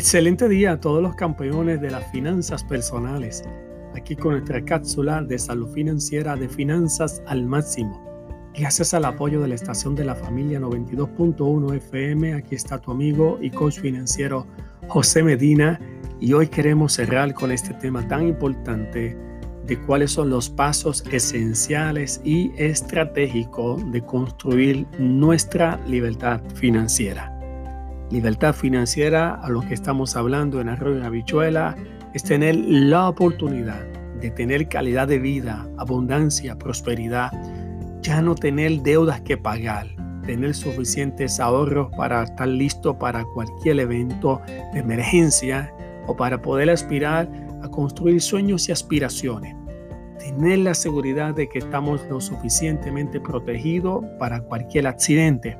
Excelente día a todos los campeones de las finanzas personales. Aquí con nuestra cápsula de salud financiera de finanzas al máximo. Gracias al apoyo de la estación de la familia 92.1 FM, aquí está tu amigo y coach financiero José Medina y hoy queremos cerrar con este tema tan importante de cuáles son los pasos esenciales y estratégicos de construir nuestra libertad financiera. Libertad financiera, a lo que estamos hablando en Arroyo y Habichuela, es tener la oportunidad de tener calidad de vida, abundancia, prosperidad, ya no tener deudas que pagar, tener suficientes ahorros para estar listo para cualquier evento de emergencia o para poder aspirar a construir sueños y aspiraciones. Tener la seguridad de que estamos lo suficientemente protegidos para cualquier accidente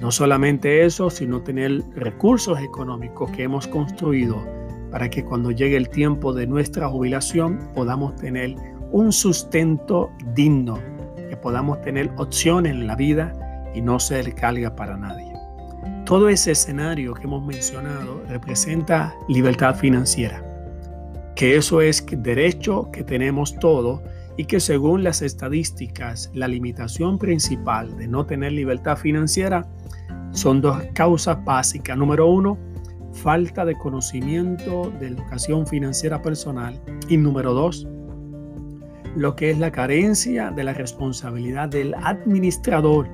no solamente eso, sino tener recursos económicos que hemos construido para que cuando llegue el tiempo de nuestra jubilación podamos tener un sustento digno, que podamos tener opciones en la vida y no ser carga para nadie. Todo ese escenario que hemos mencionado representa libertad financiera, que eso es derecho que tenemos todos y que según las estadísticas la limitación principal de no tener libertad financiera son dos causas básicas. Número uno, falta de conocimiento de educación financiera personal. Y número dos, lo que es la carencia de la responsabilidad del administrador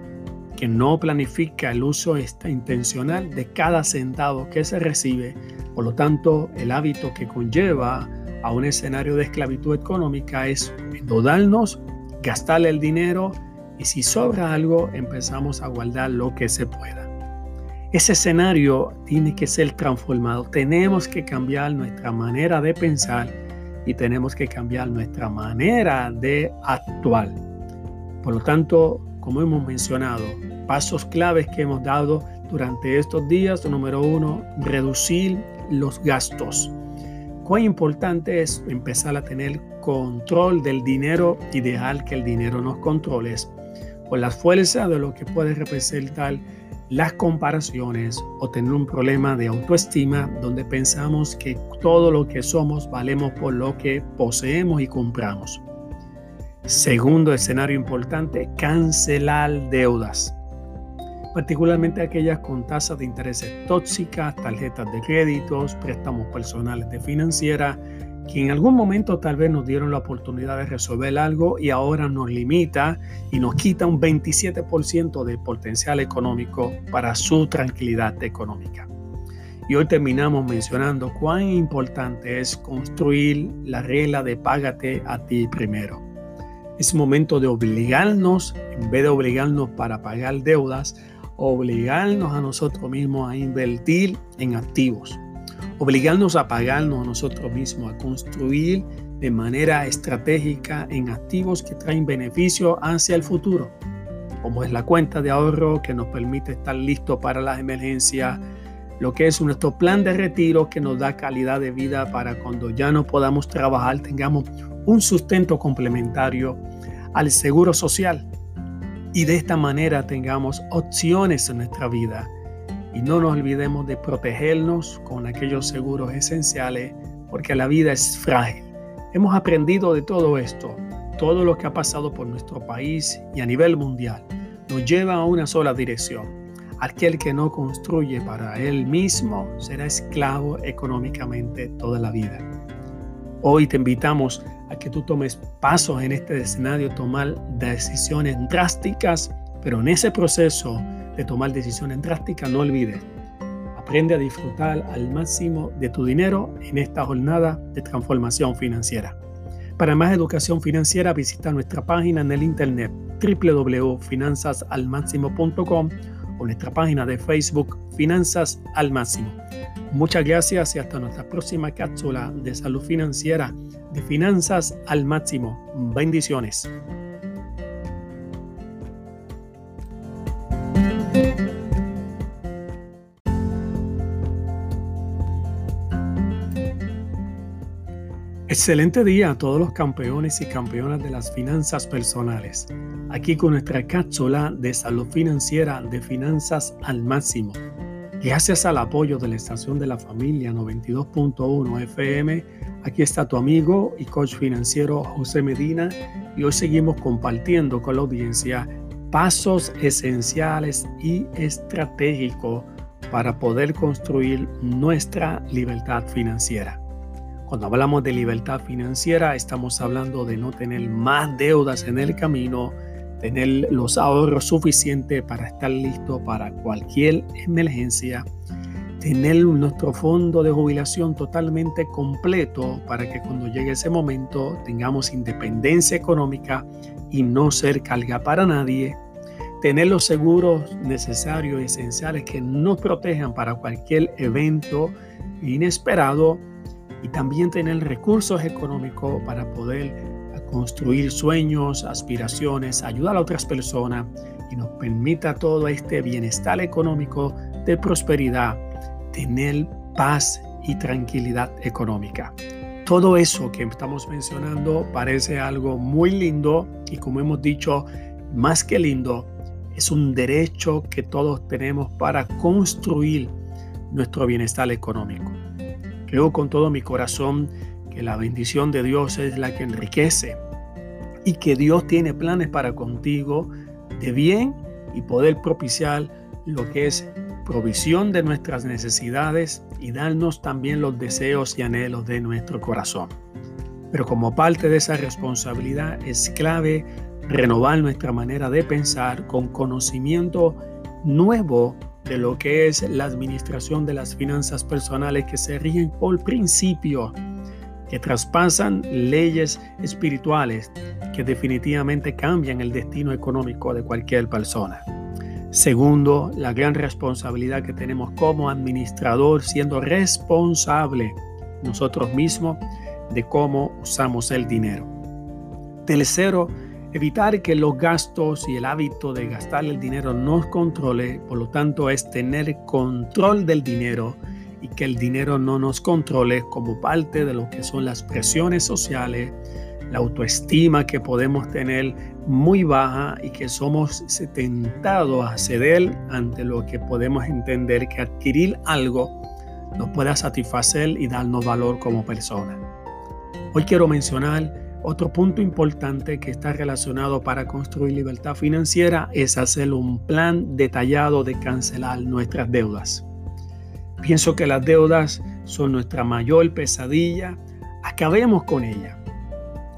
que no planifica el uso intencional de cada centavo que se recibe. Por lo tanto, el hábito que conlleva a un escenario de esclavitud económica es endeudarnos, gastarle el dinero y si sobra algo empezamos a guardar lo que se pueda. Ese escenario tiene que ser transformado. Tenemos que cambiar nuestra manera de pensar y tenemos que cambiar nuestra manera de actuar. Por lo tanto, como hemos mencionado, pasos claves que hemos dado durante estos días. Número uno, reducir los gastos. Cuán importante es empezar a tener control del dinero y dejar que el dinero nos controle con la fuerza de lo que puede representar las comparaciones o tener un problema de autoestima donde pensamos que todo lo que somos valemos por lo que poseemos y compramos. Segundo escenario importante, cancelar deudas, particularmente aquellas con tasas de intereses tóxicas, tarjetas de créditos, préstamos personales de financiera que en algún momento tal vez nos dieron la oportunidad de resolver algo y ahora nos limita y nos quita un 27% de potencial económico para su tranquilidad económica. Y hoy terminamos mencionando cuán importante es construir la regla de págate a ti primero. Es momento de obligarnos, en vez de obligarnos para pagar deudas, obligarnos a nosotros mismos a invertir en activos obligarnos a pagarnos a nosotros mismos, a construir de manera estratégica en activos que traen beneficio hacia el futuro, como es la cuenta de ahorro que nos permite estar listos para las emergencias, lo que es nuestro plan de retiro que nos da calidad de vida para cuando ya no podamos trabajar tengamos un sustento complementario al seguro social. Y de esta manera tengamos opciones en nuestra vida y no nos olvidemos de protegernos con aquellos seguros esenciales porque la vida es frágil. Hemos aprendido de todo esto, todo lo que ha pasado por nuestro país y a nivel mundial. Nos lleva a una sola dirección. Aquel que no construye para él mismo será esclavo económicamente toda la vida. Hoy te invitamos a que tú tomes pasos en este escenario, tomar decisiones drásticas, pero en ese proceso de tomar decisiones drásticas, no olvides, aprende a disfrutar al máximo de tu dinero en esta jornada de transformación financiera. Para más educación financiera visita nuestra página en el internet www.finanzasalmáximo.com o nuestra página de Facebook Finanzas al Máximo. Muchas gracias y hasta nuestra próxima cápsula de salud financiera de Finanzas al Máximo. Bendiciones. Excelente día a todos los campeones y campeonas de las finanzas personales. Aquí con nuestra cápsula de salud financiera de finanzas al máximo. Gracias al apoyo de la estación de la familia 92.1 FM, aquí está tu amigo y coach financiero José Medina y hoy seguimos compartiendo con la audiencia pasos esenciales y estratégicos para poder construir nuestra libertad financiera. Cuando hablamos de libertad financiera, estamos hablando de no tener más deudas en el camino, tener los ahorros suficientes para estar listo para cualquier emergencia, tener nuestro fondo de jubilación totalmente completo para que cuando llegue ese momento tengamos independencia económica y no ser carga para nadie, tener los seguros necesarios y esenciales que nos protejan para cualquier evento inesperado y también tener recursos económicos para poder construir sueños, aspiraciones, ayudar a otras personas y nos permita todo este bienestar económico de prosperidad, tener paz y tranquilidad económica. Todo eso que estamos mencionando parece algo muy lindo y como hemos dicho, más que lindo, es un derecho que todos tenemos para construir nuestro bienestar económico. Creo con todo mi corazón que la bendición de Dios es la que enriquece y que Dios tiene planes para contigo de bien y poder propiciar lo que es provisión de nuestras necesidades y darnos también los deseos y anhelos de nuestro corazón. Pero como parte de esa responsabilidad es clave renovar nuestra manera de pensar con conocimiento nuevo de lo que es la administración de las finanzas personales que se rigen por principio que traspasan leyes espirituales que definitivamente cambian el destino económico de cualquier persona. Segundo, la gran responsabilidad que tenemos como administrador siendo responsable nosotros mismos de cómo usamos el dinero. Tercero, evitar que los gastos y el hábito de gastar el dinero nos controle, por lo tanto es tener control del dinero y que el dinero no nos controle como parte de lo que son las presiones sociales, la autoestima que podemos tener muy baja y que somos tentados a ceder ante lo que podemos entender que adquirir algo nos pueda satisfacer y darnos valor como persona. Hoy quiero mencionar otro punto importante que está relacionado para construir libertad financiera es hacer un plan detallado de cancelar nuestras deudas. Pienso que las deudas son nuestra mayor pesadilla. Acabemos con ellas.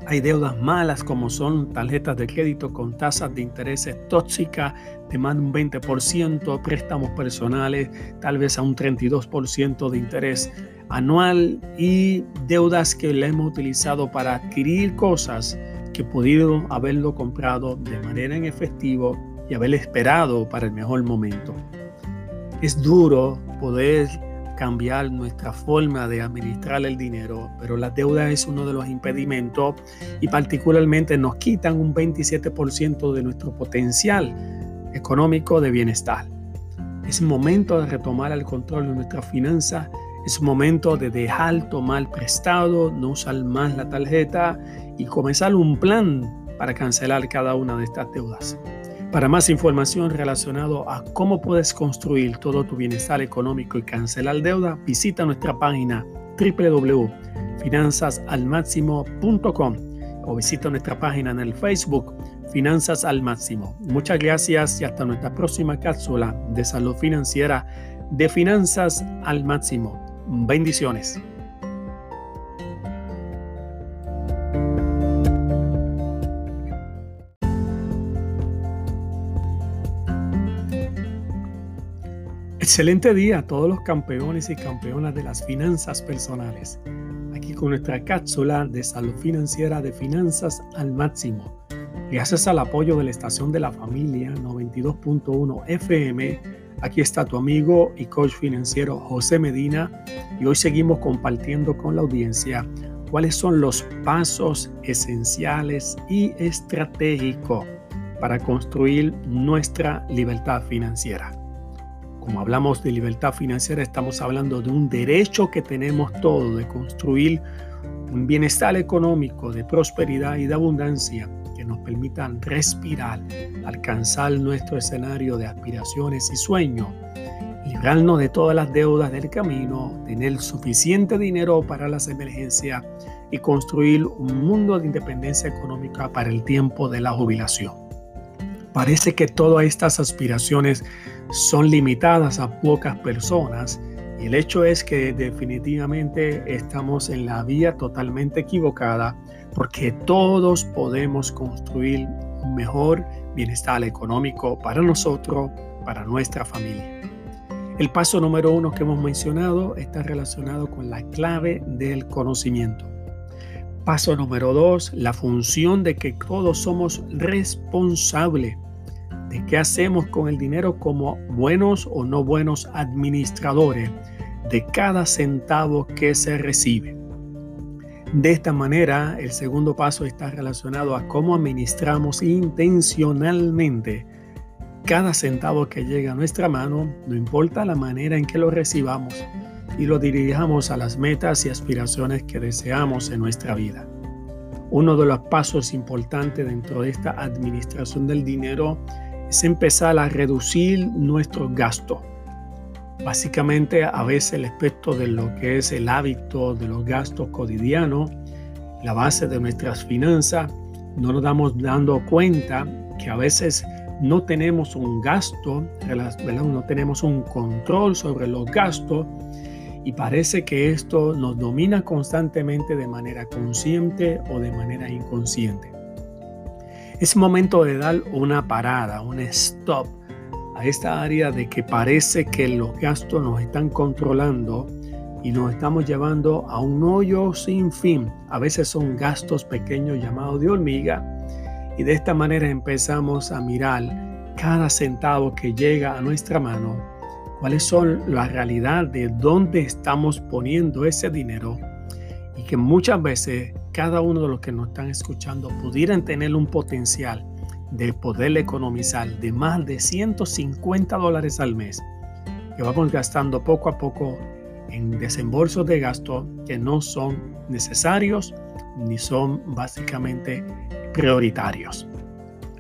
Hay deudas malas como son tarjetas de crédito con tasas de intereses tóxicas de más de un 20%, préstamos personales tal vez a un 32% de interés anual y deudas que le hemos utilizado para adquirir cosas que pudieron haberlo comprado de manera en efectivo y haber esperado para el mejor momento. Es duro poder cambiar nuestra forma de administrar el dinero, pero la deuda es uno de los impedimentos y particularmente nos quitan un 27% de nuestro potencial económico de bienestar. Es momento de retomar el control de nuestra finanza, es momento de dejar tomar prestado, no usar más la tarjeta y comenzar un plan para cancelar cada una de estas deudas. Para más información relacionado a cómo puedes construir todo tu bienestar económico y cancelar deuda, visita nuestra página www.finanzasalmaximo.com o visita nuestra página en el Facebook Finanzas al Máximo. Muchas gracias y hasta nuestra próxima cápsula de salud financiera de Finanzas al Máximo. Bendiciones. Excelente día a todos los campeones y campeonas de las finanzas personales. Aquí con nuestra cápsula de salud financiera de finanzas al máximo. Gracias al apoyo de la estación de la familia 92.1 FM, aquí está tu amigo y coach financiero José Medina y hoy seguimos compartiendo con la audiencia cuáles son los pasos esenciales y estratégicos para construir nuestra libertad financiera. Como hablamos de libertad financiera, estamos hablando de un derecho que tenemos todos de construir un bienestar económico, de prosperidad y de abundancia que nos permitan respirar, alcanzar nuestro escenario de aspiraciones y sueños, librarnos de todas las deudas del camino, tener suficiente dinero para las emergencias y construir un mundo de independencia económica para el tiempo de la jubilación. Parece que todas estas aspiraciones son limitadas a pocas personas y el hecho es que definitivamente estamos en la vía totalmente equivocada porque todos podemos construir un mejor bienestar económico para nosotros, para nuestra familia. El paso número uno que hemos mencionado está relacionado con la clave del conocimiento. Paso número dos, la función de que todos somos responsables de qué hacemos con el dinero como buenos o no buenos administradores de cada centavo que se recibe. De esta manera, el segundo paso está relacionado a cómo administramos intencionalmente cada centavo que llega a nuestra mano, no importa la manera en que lo recibamos, y lo dirijamos a las metas y aspiraciones que deseamos en nuestra vida. Uno de los pasos importantes dentro de esta administración del dinero es empezar a reducir nuestros gastos. Básicamente, a veces el aspecto de lo que es el hábito de los gastos cotidianos, la base de nuestras finanzas, no nos damos dando cuenta que a veces no tenemos un gasto, no tenemos un control sobre los gastos y parece que esto nos domina constantemente de manera consciente o de manera inconsciente. Es momento de dar una parada, un stop a esta área de que parece que los gastos nos están controlando y nos estamos llevando a un hoyo sin fin. A veces son gastos pequeños llamados de hormiga y de esta manera empezamos a mirar cada centavo que llega a nuestra mano, cuáles son la realidad de dónde estamos poniendo ese dinero y que muchas veces cada uno de los que nos están escuchando pudieran tener un potencial de poder economizar de más de 150 dólares al mes que vamos gastando poco a poco en desembolsos de gasto que no son necesarios ni son básicamente prioritarios.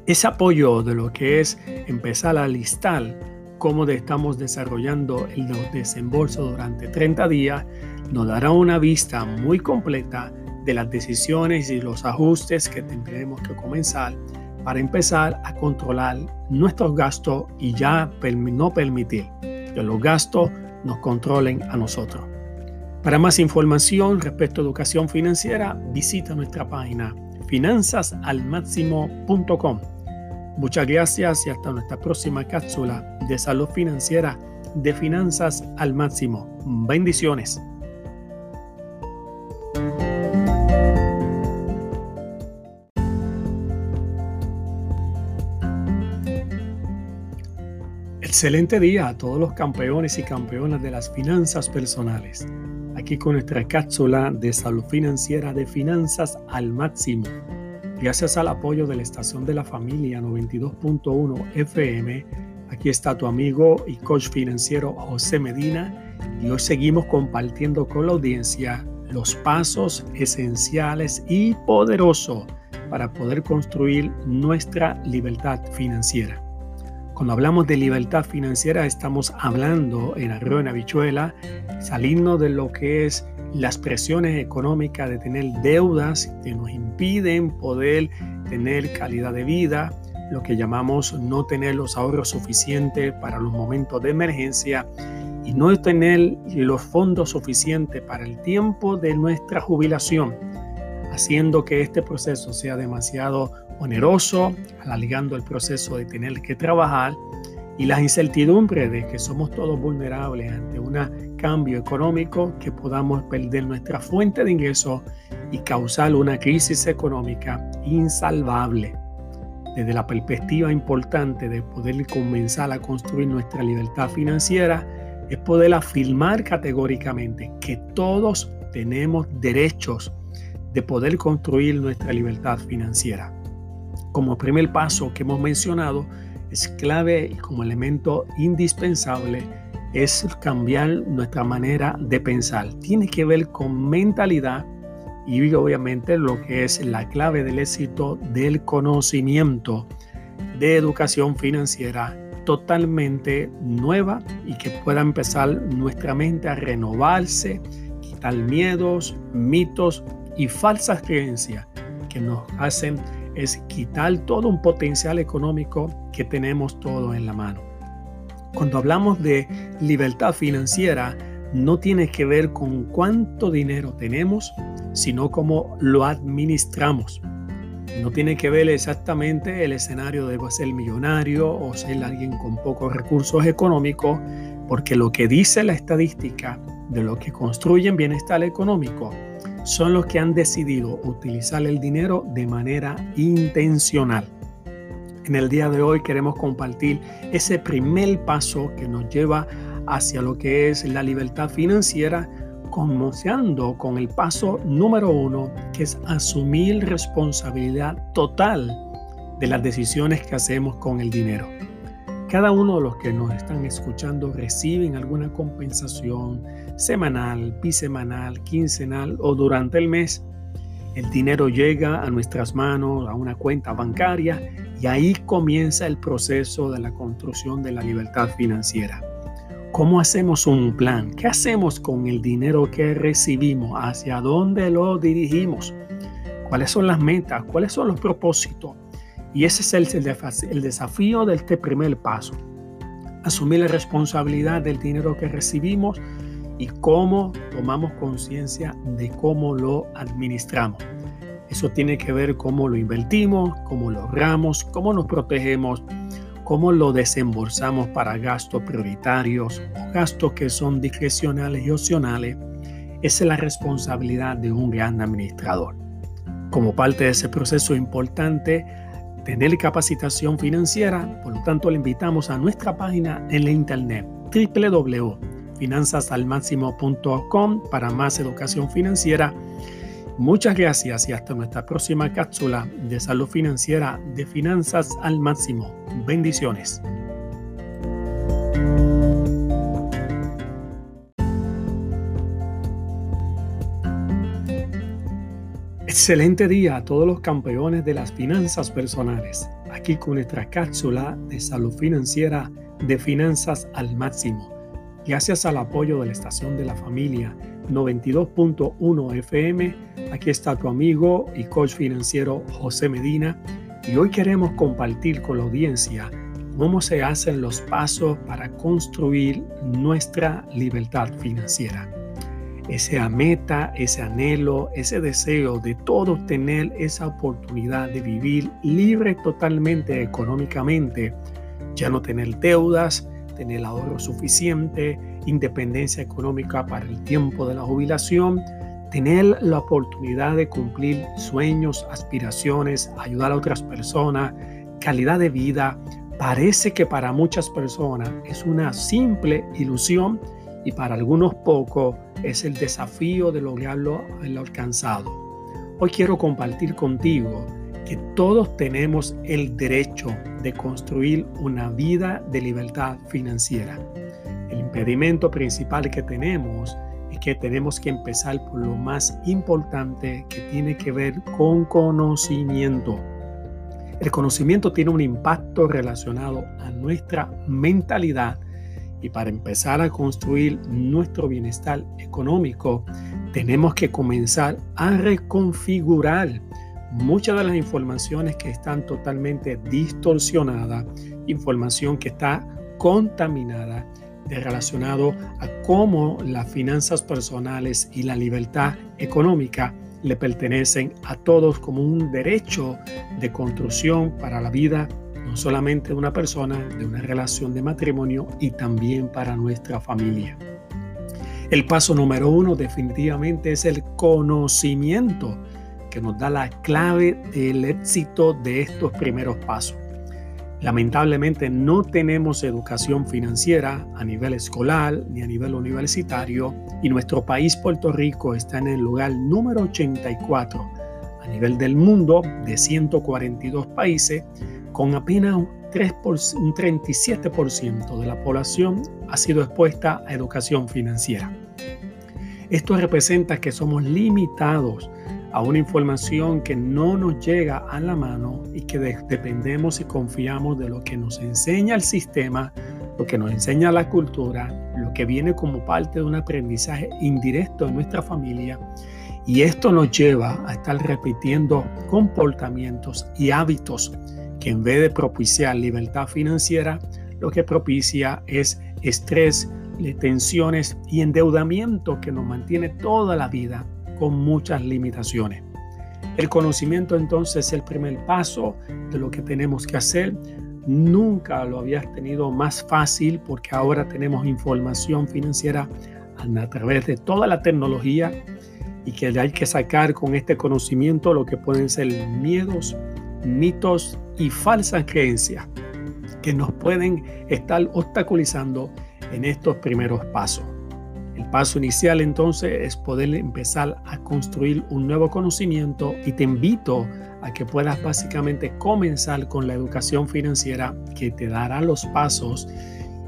Ese apoyo de lo que es empezar a listar cómo estamos desarrollando el desembolso durante 30 días nos dará una vista muy completa de las decisiones y los ajustes que tendremos que comenzar para empezar a controlar nuestros gastos y ya no permitir que los gastos nos controlen a nosotros. Para más información respecto a educación financiera, visita nuestra página finanzasalmáximo.com. Muchas gracias y hasta nuestra próxima cápsula de salud financiera de finanzas al máximo. Bendiciones. Excelente día a todos los campeones y campeonas de las finanzas personales aquí con nuestra cápsula de salud financiera de finanzas al máximo. Gracias al apoyo de la estación de la familia 92.1 FM, aquí está tu amigo y coach financiero José Medina y hoy seguimos compartiendo con la audiencia los pasos esenciales y poderosos para poder construir nuestra libertad financiera. Cuando hablamos de libertad financiera, estamos hablando en arroyo en habichuela, saliendo de lo que es las presiones económicas de tener deudas que nos impiden poder tener calidad de vida, lo que llamamos no tener los ahorros suficientes para los momentos de emergencia y no tener los fondos suficientes para el tiempo de nuestra jubilación, haciendo que este proceso sea demasiado oneroso, alargando el proceso de tener que trabajar y las incertidumbres de que somos todos vulnerables ante un cambio económico, que podamos perder nuestra fuente de ingreso y causar una crisis económica insalvable. Desde la perspectiva importante de poder comenzar a construir nuestra libertad financiera, es poder afirmar categóricamente que todos tenemos derechos de poder construir nuestra libertad financiera como primer paso que hemos mencionado, es clave y como elemento indispensable es cambiar nuestra manera de pensar. Tiene que ver con mentalidad y obviamente lo que es la clave del éxito del conocimiento de educación financiera totalmente nueva y que pueda empezar nuestra mente a renovarse, quitar miedos, mitos y falsas creencias que nos hacen es quitar todo un potencial económico que tenemos todo en la mano. Cuando hablamos de libertad financiera, no tiene que ver con cuánto dinero tenemos, sino cómo lo administramos. No tiene que ver exactamente el escenario de ser millonario o ser alguien con pocos recursos económicos, porque lo que dice la estadística de lo que construyen bienestar económico son los que han decidido utilizar el dinero de manera intencional. En el día de hoy queremos compartir ese primer paso que nos lleva hacia lo que es la libertad financiera, comenzando con el paso número uno, que es asumir responsabilidad total de las decisiones que hacemos con el dinero. Cada uno de los que nos están escuchando reciben alguna compensación semanal, bisemanal, quincenal o durante el mes. El dinero llega a nuestras manos, a una cuenta bancaria y ahí comienza el proceso de la construcción de la libertad financiera. ¿Cómo hacemos un plan? ¿Qué hacemos con el dinero que recibimos? ¿Hacia dónde lo dirigimos? ¿Cuáles son las metas? ¿Cuáles son los propósitos? Y ese es el, el desafío de este primer paso. Asumir la responsabilidad del dinero que recibimos y cómo tomamos conciencia de cómo lo administramos. Eso tiene que ver cómo lo invertimos, cómo lo ahorramos, cómo nos protegemos cómo lo desembolsamos para gastos prioritarios o gastos que son discrecionales y opcionales, esa es la responsabilidad de un gran administrador. Como parte de ese proceso importante, tener capacitación financiera, por lo tanto le invitamos a nuestra página en la internet www.finanzasalmáximo.com para más educación financiera Muchas gracias y hasta nuestra próxima cápsula de salud financiera de finanzas al máximo. Bendiciones. Excelente día a todos los campeones de las finanzas personales. Aquí con nuestra cápsula de salud financiera de finanzas al máximo. Gracias al apoyo de la estación de la familia 92.1 FM, aquí está tu amigo y coach financiero José Medina y hoy queremos compartir con la audiencia cómo se hacen los pasos para construir nuestra libertad financiera. Esa meta, ese anhelo, ese deseo de todos tener esa oportunidad de vivir libre totalmente económicamente, ya no tener deudas, tener ahorro suficiente, independencia económica para el tiempo de la jubilación, tener la oportunidad de cumplir sueños, aspiraciones, ayudar a otras personas, calidad de vida, parece que para muchas personas es una simple ilusión y para algunos pocos es el desafío de lograrlo el alcanzado. Hoy quiero compartir contigo que todos tenemos el derecho de construir una vida de libertad financiera. El impedimento principal que tenemos es que tenemos que empezar por lo más importante que tiene que ver con conocimiento. El conocimiento tiene un impacto relacionado a nuestra mentalidad y para empezar a construir nuestro bienestar económico tenemos que comenzar a reconfigurar muchas de las informaciones que están totalmente distorsionadas, información que está contaminada de relacionado a cómo las finanzas personales y la libertad económica le pertenecen a todos como un derecho de construcción para la vida, no solamente una persona, de una relación de matrimonio y también para nuestra familia. El paso número uno definitivamente es el conocimiento que nos da la clave del éxito de estos primeros pasos. Lamentablemente no tenemos educación financiera a nivel escolar ni a nivel universitario y nuestro país Puerto Rico está en el lugar número 84 a nivel del mundo de 142 países con apenas un, 3 un 37% de la población ha sido expuesta a educación financiera. Esto representa que somos limitados a una información que no nos llega a la mano y que dependemos y confiamos de lo que nos enseña el sistema, lo que nos enseña la cultura, lo que viene como parte de un aprendizaje indirecto en nuestra familia. Y esto nos lleva a estar repitiendo comportamientos y hábitos que en vez de propiciar libertad financiera, lo que propicia es estrés, tensiones y endeudamiento que nos mantiene toda la vida con muchas limitaciones. El conocimiento entonces es el primer paso de lo que tenemos que hacer. Nunca lo habías tenido más fácil porque ahora tenemos información financiera a través de toda la tecnología y que hay que sacar con este conocimiento lo que pueden ser miedos, mitos y falsas creencias que nos pueden estar obstaculizando en estos primeros pasos. El paso inicial entonces es poder empezar a construir un nuevo conocimiento y te invito a que puedas básicamente comenzar con la educación financiera que te dará los pasos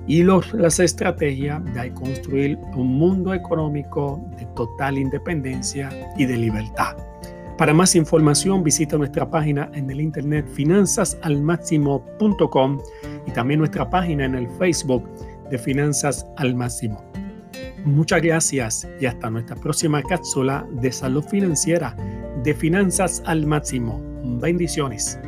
y los, las estrategias de construir un mundo económico de total independencia y de libertad. Para más información visita nuestra página en el internet finanzasalmáximo.com y también nuestra página en el Facebook de Finanzas al Máximo. Muchas gracias y hasta nuestra próxima cápsula de salud financiera de Finanzas al Máximo. Bendiciones.